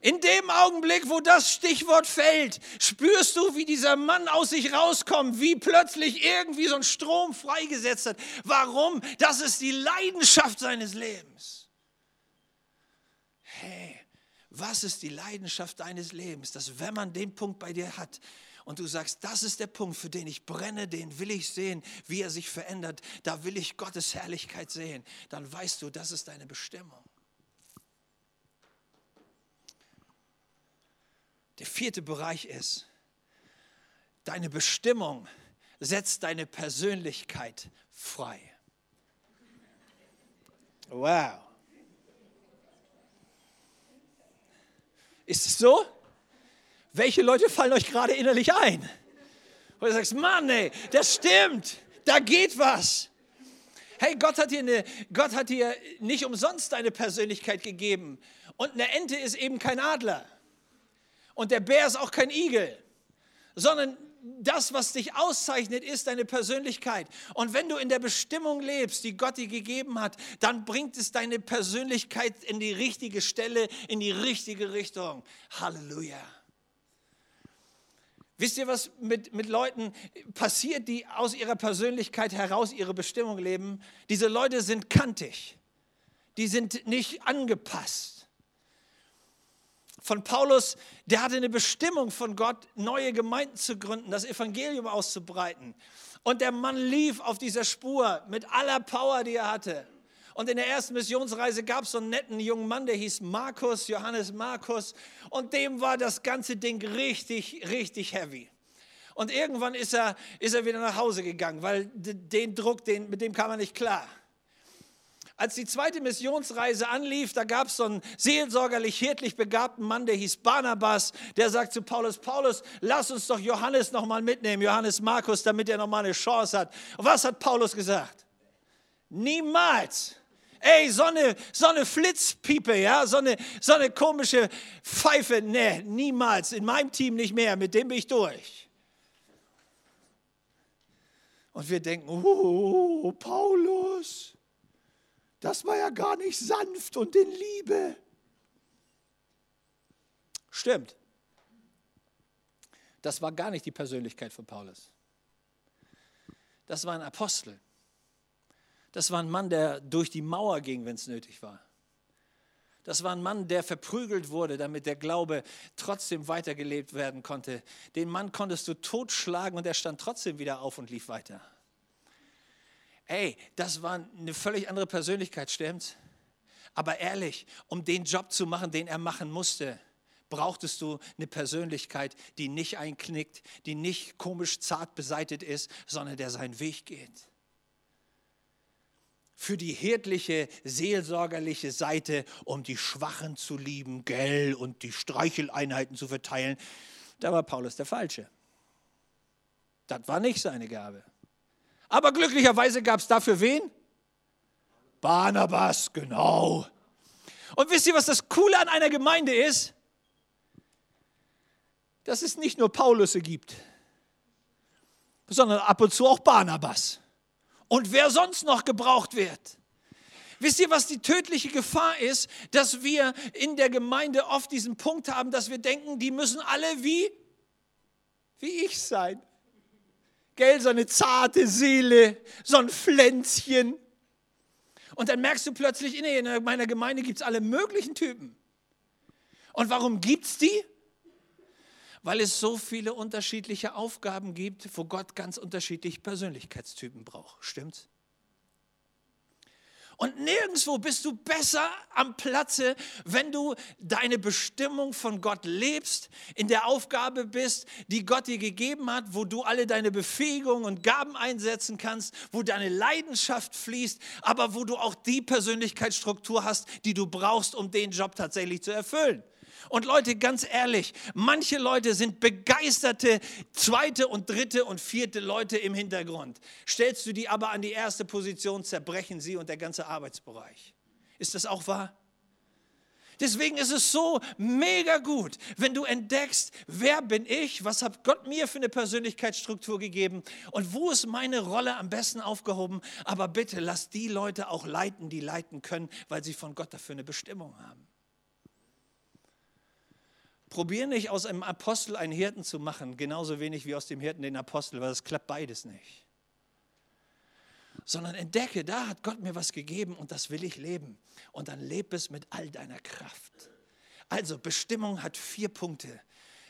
In dem Augenblick, wo das Stichwort fällt, spürst du, wie dieser Mann aus sich rauskommt, wie plötzlich irgendwie so ein Strom freigesetzt hat. Warum? Das ist die Leidenschaft seines Lebens. Hey, was ist die Leidenschaft deines Lebens? Dass wenn man den Punkt bei dir hat und du sagst, das ist der Punkt, für den ich brenne, den will ich sehen, wie er sich verändert, da will ich Gottes Herrlichkeit sehen, dann weißt du, das ist deine Bestimmung. Der vierte Bereich ist, deine Bestimmung setzt deine Persönlichkeit frei. Wow. Ist es so? Welche Leute fallen euch gerade innerlich ein? Wo du sagst, Mann, ey, das stimmt, da geht was. Hey, Gott hat, dir eine, Gott hat dir nicht umsonst deine Persönlichkeit gegeben. Und eine Ente ist eben kein Adler. Und der Bär ist auch kein Igel. Sondern das, was dich auszeichnet, ist deine Persönlichkeit. Und wenn du in der Bestimmung lebst, die Gott dir gegeben hat, dann bringt es deine Persönlichkeit in die richtige Stelle, in die richtige Richtung. Halleluja. Wisst ihr, was mit, mit Leuten passiert, die aus ihrer Persönlichkeit heraus ihre Bestimmung leben? Diese Leute sind kantig. Die sind nicht angepasst. Von Paulus, der hatte eine Bestimmung von Gott, neue Gemeinden zu gründen, das Evangelium auszubreiten. Und der Mann lief auf dieser Spur mit aller Power, die er hatte. Und in der ersten Missionsreise gab es so einen netten jungen Mann, der hieß Markus, Johannes Markus. Und dem war das ganze Ding richtig, richtig heavy. Und irgendwann ist er, ist er wieder nach Hause gegangen, weil den Druck, den, mit dem kam er nicht klar. Als die zweite Missionsreise anlief, da gab es so einen seelsorgerlich, hirtlich begabten Mann, der hieß Barnabas, der sagt zu Paulus, Paulus, lass uns doch Johannes nochmal mitnehmen, Johannes Markus, damit er nochmal eine Chance hat. Und was hat Paulus gesagt? Niemals. Ey, so eine, so eine Flitzpiepe, ja, so eine, so eine komische Pfeife, nee, niemals, in meinem Team nicht mehr, mit dem bin ich durch. Und wir denken, oh, Paulus, das war ja gar nicht sanft und in Liebe. Stimmt. Das war gar nicht die Persönlichkeit von Paulus. Das war ein Apostel. Das war ein Mann, der durch die Mauer ging, wenn es nötig war. Das war ein Mann, der verprügelt wurde, damit der Glaube trotzdem weitergelebt werden konnte. Den Mann konntest du totschlagen und er stand trotzdem wieder auf und lief weiter. Ey, das war eine völlig andere Persönlichkeit, stimmt's? Aber ehrlich, um den Job zu machen, den er machen musste, brauchtest du eine Persönlichkeit, die nicht einknickt, die nicht komisch zart beseitet ist, sondern der seinen Weg geht für die hirtliche, seelsorgerliche Seite, um die Schwachen zu lieben, gell, und die Streicheleinheiten zu verteilen. Da war Paulus der Falsche. Das war nicht seine Gabe. Aber glücklicherweise gab es dafür wen? Barnabas, genau. Und wisst ihr, was das Coole an einer Gemeinde ist? Dass es nicht nur Paulusse gibt, sondern ab und zu auch Barnabas und wer sonst noch gebraucht wird. Wisst ihr, was die tödliche Gefahr ist? Dass wir in der Gemeinde oft diesen Punkt haben, dass wir denken, die müssen alle wie, wie ich sein. Gell, so eine zarte Seele, so ein Pflänzchen. Und dann merkst du plötzlich, in meiner Gemeinde gibt es alle möglichen Typen. Und warum gibt es die? weil es so viele unterschiedliche Aufgaben gibt, wo Gott ganz unterschiedliche Persönlichkeitstypen braucht. Stimmt's? Und nirgendwo bist du besser am Platze, wenn du deine Bestimmung von Gott lebst, in der Aufgabe bist, die Gott dir gegeben hat, wo du alle deine Befähigungen und Gaben einsetzen kannst, wo deine Leidenschaft fließt, aber wo du auch die Persönlichkeitsstruktur hast, die du brauchst, um den Job tatsächlich zu erfüllen. Und Leute, ganz ehrlich, manche Leute sind begeisterte zweite und dritte und vierte Leute im Hintergrund. Stellst du die aber an die erste Position, zerbrechen sie und der ganze Arbeitsbereich. Ist das auch wahr? Deswegen ist es so mega gut, wenn du entdeckst, wer bin ich, was hat Gott mir für eine Persönlichkeitsstruktur gegeben und wo ist meine Rolle am besten aufgehoben. Aber bitte lass die Leute auch leiten, die leiten können, weil sie von Gott dafür eine Bestimmung haben. Probier nicht aus einem Apostel einen Hirten zu machen, genauso wenig wie aus dem Hirten den Apostel, weil es klappt beides nicht. Sondern entdecke, da hat Gott mir was gegeben und das will ich leben. Und dann lebe es mit all deiner Kraft. Also Bestimmung hat vier Punkte.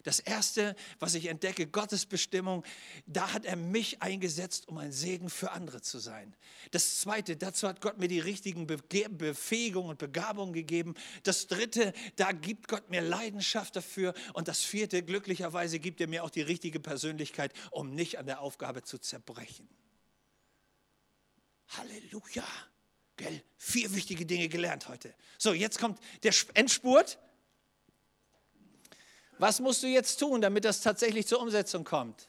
Das Erste, was ich entdecke, Gottes Bestimmung, da hat er mich eingesetzt, um ein Segen für andere zu sein. Das Zweite, dazu hat Gott mir die richtigen Befähigungen und Begabungen gegeben. Das Dritte, da gibt Gott mir Leidenschaft dafür. Und das Vierte, glücklicherweise gibt er mir auch die richtige Persönlichkeit, um nicht an der Aufgabe zu zerbrechen. Halleluja. Gell? Vier wichtige Dinge gelernt heute. So, jetzt kommt der Endspurt. Was musst du jetzt tun, damit das tatsächlich zur Umsetzung kommt?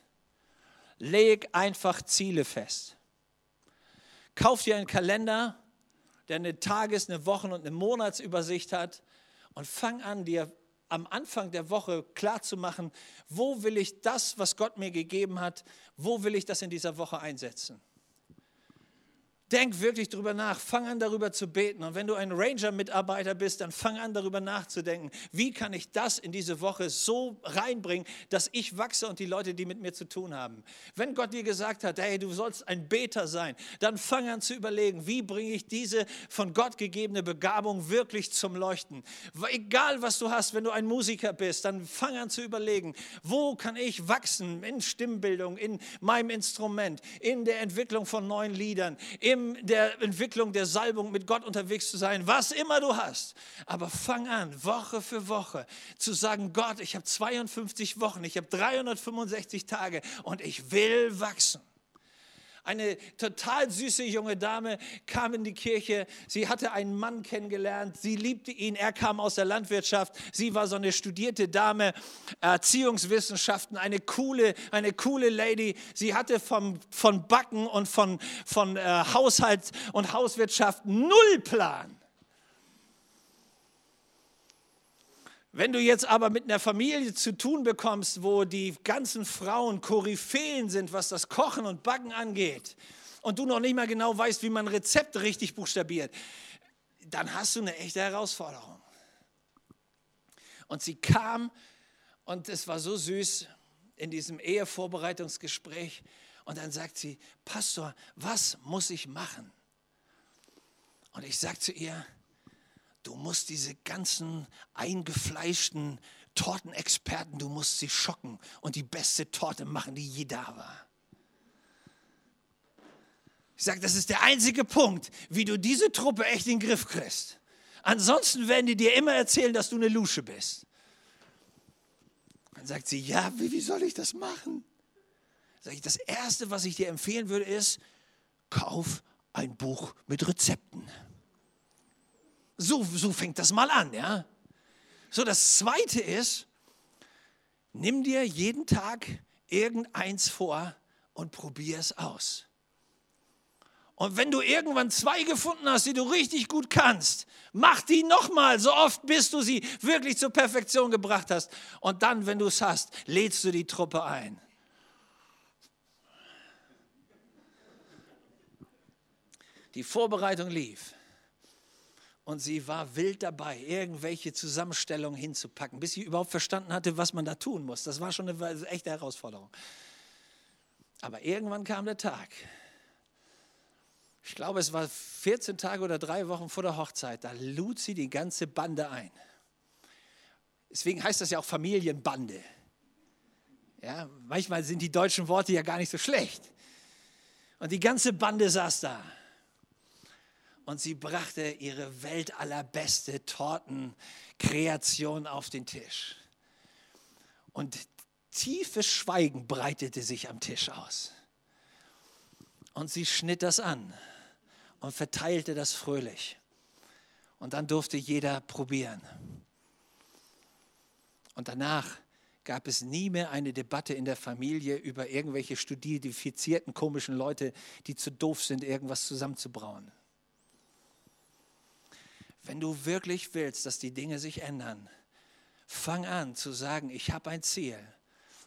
Leg einfach Ziele fest. Kauf dir einen Kalender, der eine Tages-, eine Wochen- und eine Monatsübersicht hat und fang an, dir am Anfang der Woche klar zu machen, wo will ich das, was Gott mir gegeben hat, wo will ich das in dieser Woche einsetzen. Denk wirklich darüber nach. Fang an, darüber zu beten. Und wenn du ein Ranger-Mitarbeiter bist, dann fang an, darüber nachzudenken. Wie kann ich das in diese Woche so reinbringen, dass ich wachse und die Leute, die mit mir zu tun haben. Wenn Gott dir gesagt hat, hey, du sollst ein Beter sein, dann fang an zu überlegen, wie bringe ich diese von Gott gegebene Begabung wirklich zum Leuchten. Egal, was du hast, wenn du ein Musiker bist, dann fang an zu überlegen, wo kann ich wachsen in Stimmbildung, in meinem Instrument, in der Entwicklung von neuen Liedern, im in der Entwicklung der Salbung mit Gott unterwegs zu sein, was immer du hast. Aber fang an, Woche für Woche zu sagen, Gott, ich habe 52 Wochen, ich habe 365 Tage und ich will wachsen. Eine total süße junge Dame kam in die Kirche. Sie hatte einen Mann kennengelernt. Sie liebte ihn. Er kam aus der Landwirtschaft. Sie war so eine studierte Dame, Erziehungswissenschaften, eine coole, eine coole Lady. Sie hatte vom, von Backen und von, von äh, Haushalt und Hauswirtschaft null Plan. Wenn du jetzt aber mit einer Familie zu tun bekommst, wo die ganzen Frauen Koryphäen sind, was das Kochen und Backen angeht, und du noch nicht mal genau weißt, wie man Rezepte richtig buchstabiert, dann hast du eine echte Herausforderung. Und sie kam und es war so süß in diesem Ehevorbereitungsgespräch. Und dann sagt sie, Pastor, was muss ich machen? Und ich sage zu ihr, Du musst diese ganzen eingefleischten Tortenexperten, du musst sie schocken und die beste Torte machen, die je da war. Ich sage, das ist der einzige Punkt, wie du diese Truppe echt in den Griff kriegst. Ansonsten werden die dir immer erzählen, dass du eine Lusche bist. Dann sagt sie, ja, wie, wie soll ich das machen? Sag ich, das Erste, was ich dir empfehlen würde, ist, kauf ein Buch mit Rezepten. So, so fängt das mal an, ja. So, das zweite ist, nimm dir jeden Tag irgendeins vor und probier es aus. Und wenn du irgendwann zwei gefunden hast, die du richtig gut kannst, mach die nochmal, so oft bis du sie wirklich zur Perfektion gebracht hast. Und dann, wenn du es hast, lädst du die Truppe ein. Die Vorbereitung lief. Und sie war wild dabei, irgendwelche Zusammenstellungen hinzupacken, bis sie überhaupt verstanden hatte, was man da tun muss. Das war schon eine echte Herausforderung. Aber irgendwann kam der Tag. Ich glaube, es war 14 Tage oder drei Wochen vor der Hochzeit. Da lud sie die ganze Bande ein. Deswegen heißt das ja auch Familienbande. Ja, manchmal sind die deutschen Worte ja gar nicht so schlecht. Und die ganze Bande saß da und sie brachte ihre weltallerbeste Tortenkreation auf den Tisch. Und tiefes Schweigen breitete sich am Tisch aus. Und sie schnitt das an und verteilte das fröhlich. Und dann durfte jeder probieren. Und danach gab es nie mehr eine Debatte in der Familie über irgendwelche studifizierten komischen Leute, die zu doof sind, irgendwas zusammenzubrauen. Wenn du wirklich willst, dass die Dinge sich ändern, fang an zu sagen, ich habe ein Ziel.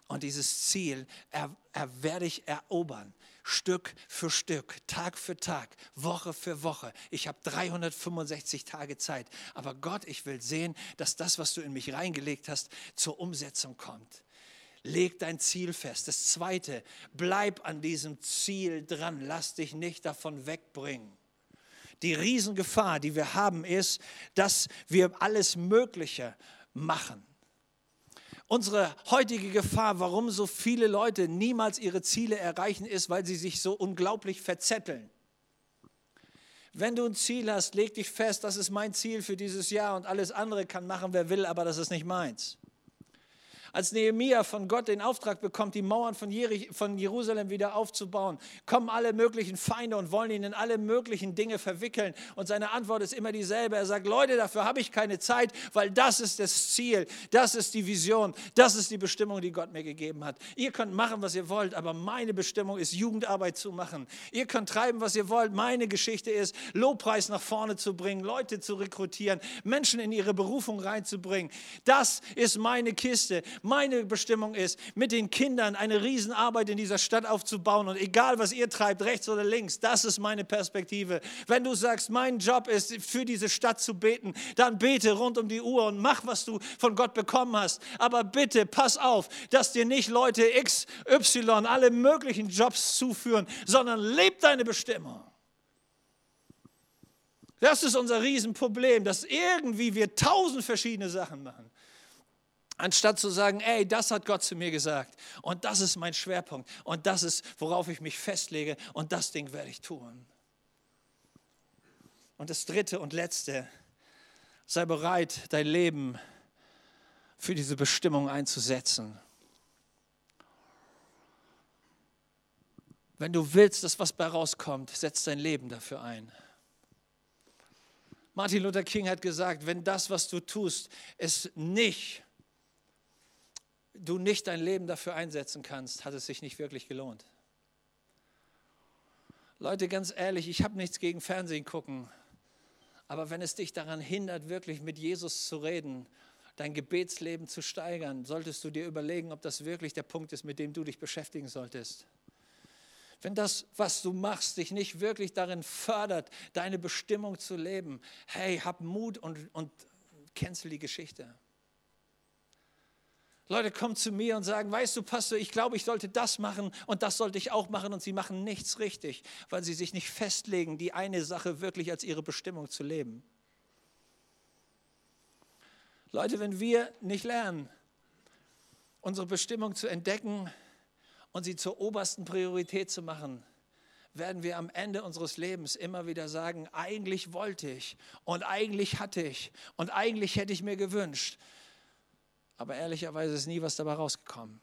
Und dieses Ziel er, er werde ich erobern. Stück für Stück, Tag für Tag, Woche für Woche. Ich habe 365 Tage Zeit. Aber Gott, ich will sehen, dass das, was du in mich reingelegt hast, zur Umsetzung kommt. Leg dein Ziel fest. Das Zweite, bleib an diesem Ziel dran. Lass dich nicht davon wegbringen. Die Riesengefahr, die wir haben, ist, dass wir alles Mögliche machen. Unsere heutige Gefahr, warum so viele Leute niemals ihre Ziele erreichen, ist, weil sie sich so unglaublich verzetteln. Wenn du ein Ziel hast, leg dich fest, das ist mein Ziel für dieses Jahr und alles andere kann machen, wer will, aber das ist nicht meins. Als Nehemia von Gott den Auftrag bekommt, die Mauern von, Jerusalem wieder aufzubauen, kommen alle möglichen Feinde und wollen ihn in alle möglichen Dinge verwickeln. Und seine Antwort ist immer dieselbe. Er sagt, Leute, dafür habe ich keine Zeit, weil das ist das Ziel, das ist die Vision, das ist die Bestimmung, die Gott mir gegeben hat. Ihr könnt machen, was ihr wollt, aber meine Bestimmung ist, Jugendarbeit zu machen. Ihr könnt treiben, was ihr wollt. Meine Geschichte ist, Lobpreis nach vorne zu bringen, Leute zu rekrutieren, Menschen in ihre Berufung reinzubringen. Das ist meine Kiste. Meine Bestimmung ist, mit den Kindern eine Riesenarbeit in dieser Stadt aufzubauen und egal, was ihr treibt, rechts oder links, das ist meine Perspektive. Wenn du sagst, mein Job ist, für diese Stadt zu beten, dann bete rund um die Uhr und mach, was du von Gott bekommen hast. Aber bitte, pass auf, dass dir nicht Leute X, Y, alle möglichen Jobs zuführen, sondern leb deine Bestimmung. Das ist unser Riesenproblem, dass irgendwie wir tausend verschiedene Sachen machen. Anstatt zu sagen, ey, das hat Gott zu mir gesagt und das ist mein Schwerpunkt und das ist, worauf ich mich festlege und das Ding werde ich tun. Und das dritte und letzte, sei bereit, dein Leben für diese Bestimmung einzusetzen. Wenn du willst, dass was bei rauskommt, setz dein Leben dafür ein. Martin Luther King hat gesagt, wenn das, was du tust, es nicht du nicht dein Leben dafür einsetzen kannst, hat es sich nicht wirklich gelohnt. Leute, ganz ehrlich, ich habe nichts gegen Fernsehen gucken, aber wenn es dich daran hindert, wirklich mit Jesus zu reden, dein Gebetsleben zu steigern, solltest du dir überlegen, ob das wirklich der Punkt ist, mit dem du dich beschäftigen solltest. Wenn das, was du machst, dich nicht wirklich darin fördert, deine Bestimmung zu leben, hey, hab Mut und, und cancel die Geschichte. Leute kommen zu mir und sagen, weißt du, Pastor, ich glaube, ich sollte das machen und das sollte ich auch machen und sie machen nichts richtig, weil sie sich nicht festlegen, die eine Sache wirklich als ihre Bestimmung zu leben. Leute, wenn wir nicht lernen, unsere Bestimmung zu entdecken und sie zur obersten Priorität zu machen, werden wir am Ende unseres Lebens immer wieder sagen, eigentlich wollte ich und eigentlich hatte ich und eigentlich hätte ich mir gewünscht. Aber ehrlicherweise ist nie was dabei rausgekommen.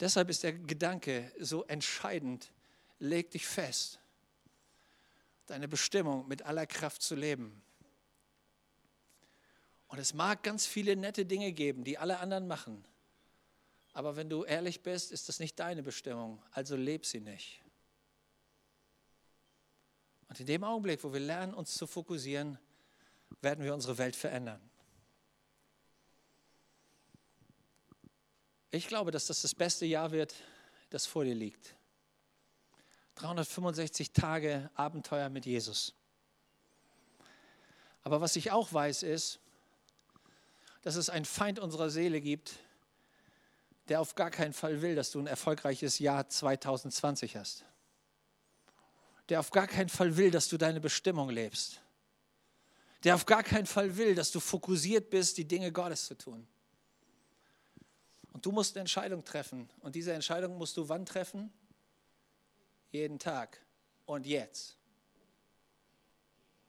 Deshalb ist der Gedanke so entscheidend. Leg dich fest, deine Bestimmung mit aller Kraft zu leben. Und es mag ganz viele nette Dinge geben, die alle anderen machen. Aber wenn du ehrlich bist, ist das nicht deine Bestimmung, also leb sie nicht. Und in dem Augenblick, wo wir lernen, uns zu fokussieren, werden wir unsere Welt verändern. Ich glaube, dass das das beste Jahr wird, das vor dir liegt. 365 Tage Abenteuer mit Jesus. Aber was ich auch weiß ist, dass es einen Feind unserer Seele gibt, der auf gar keinen Fall will, dass du ein erfolgreiches Jahr 2020 hast. Der auf gar keinen Fall will, dass du deine Bestimmung lebst. Der auf gar keinen Fall will, dass du fokussiert bist, die Dinge Gottes zu tun. Und du musst eine Entscheidung treffen. Und diese Entscheidung musst du wann treffen? Jeden Tag. Und jetzt.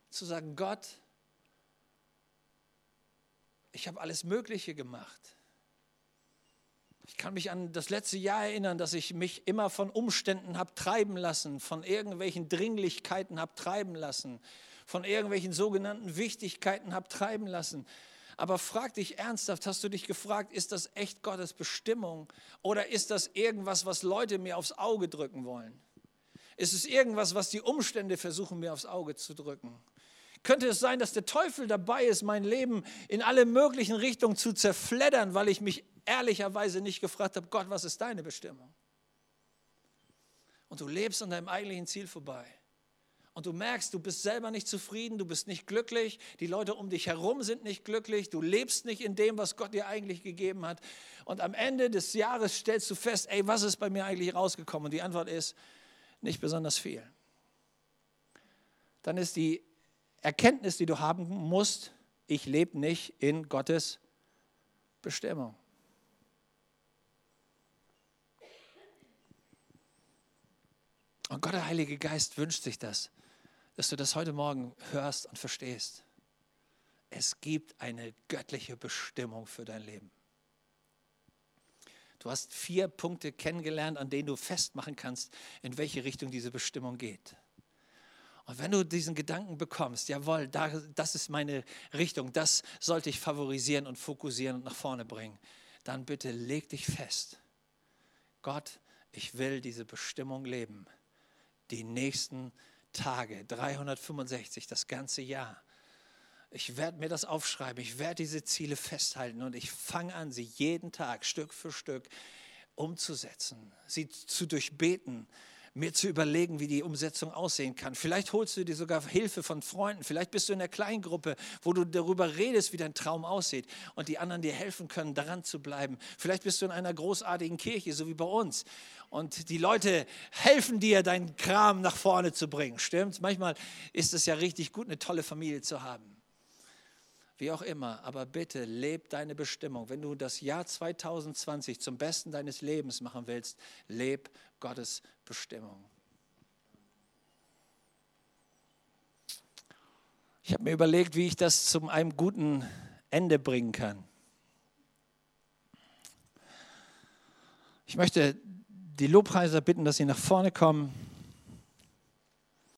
Zu sagen, Gott, ich habe alles Mögliche gemacht. Ich kann mich an das letzte Jahr erinnern, dass ich mich immer von Umständen habe treiben lassen, von irgendwelchen Dringlichkeiten habe treiben lassen, von irgendwelchen sogenannten Wichtigkeiten habe treiben lassen. Aber frag dich ernsthaft, hast du dich gefragt, ist das echt Gottes Bestimmung oder ist das irgendwas, was Leute mir aufs Auge drücken wollen? Ist es irgendwas, was die Umstände versuchen mir aufs Auge zu drücken? Könnte es sein, dass der Teufel dabei ist, mein Leben in alle möglichen Richtungen zu zerfleddern, weil ich mich ehrlicherweise nicht gefragt habe, Gott, was ist deine Bestimmung? Und du lebst an deinem eigentlichen Ziel vorbei und du merkst, du bist selber nicht zufrieden, du bist nicht glücklich, die Leute um dich herum sind nicht glücklich, du lebst nicht in dem, was Gott dir eigentlich gegeben hat. Und am Ende des Jahres stellst du fest, ey, was ist bei mir eigentlich rausgekommen? Und die Antwort ist, nicht besonders viel. Dann ist die Erkenntnis, die du haben musst, ich lebe nicht in Gottes Bestimmung. Und Gott, der Heilige Geist, wünscht sich das, dass du das heute Morgen hörst und verstehst. Es gibt eine göttliche Bestimmung für dein Leben. Du hast vier Punkte kennengelernt, an denen du festmachen kannst, in welche Richtung diese Bestimmung geht. Und wenn du diesen Gedanken bekommst, jawohl, das ist meine Richtung, das sollte ich favorisieren und fokussieren und nach vorne bringen, dann bitte leg dich fest. Gott, ich will diese Bestimmung leben die nächsten Tage, 365, das ganze Jahr. Ich werde mir das aufschreiben, ich werde diese Ziele festhalten und ich fange an, sie jeden Tag Stück für Stück umzusetzen, sie zu durchbeten, mir zu überlegen, wie die Umsetzung aussehen kann. Vielleicht holst du dir sogar Hilfe von Freunden. Vielleicht bist du in der Kleingruppe, wo du darüber redest, wie dein Traum aussieht und die anderen dir helfen können, daran zu bleiben. Vielleicht bist du in einer großartigen Kirche, so wie bei uns. Und die Leute helfen dir, deinen Kram nach vorne zu bringen. Stimmt? Manchmal ist es ja richtig gut, eine tolle Familie zu haben wie auch immer, aber bitte leb deine Bestimmung. Wenn du das Jahr 2020 zum Besten deines Lebens machen willst, leb Gottes Bestimmung. Ich habe mir überlegt, wie ich das zu einem guten Ende bringen kann. Ich möchte die Lobpreiser bitten, dass sie nach vorne kommen.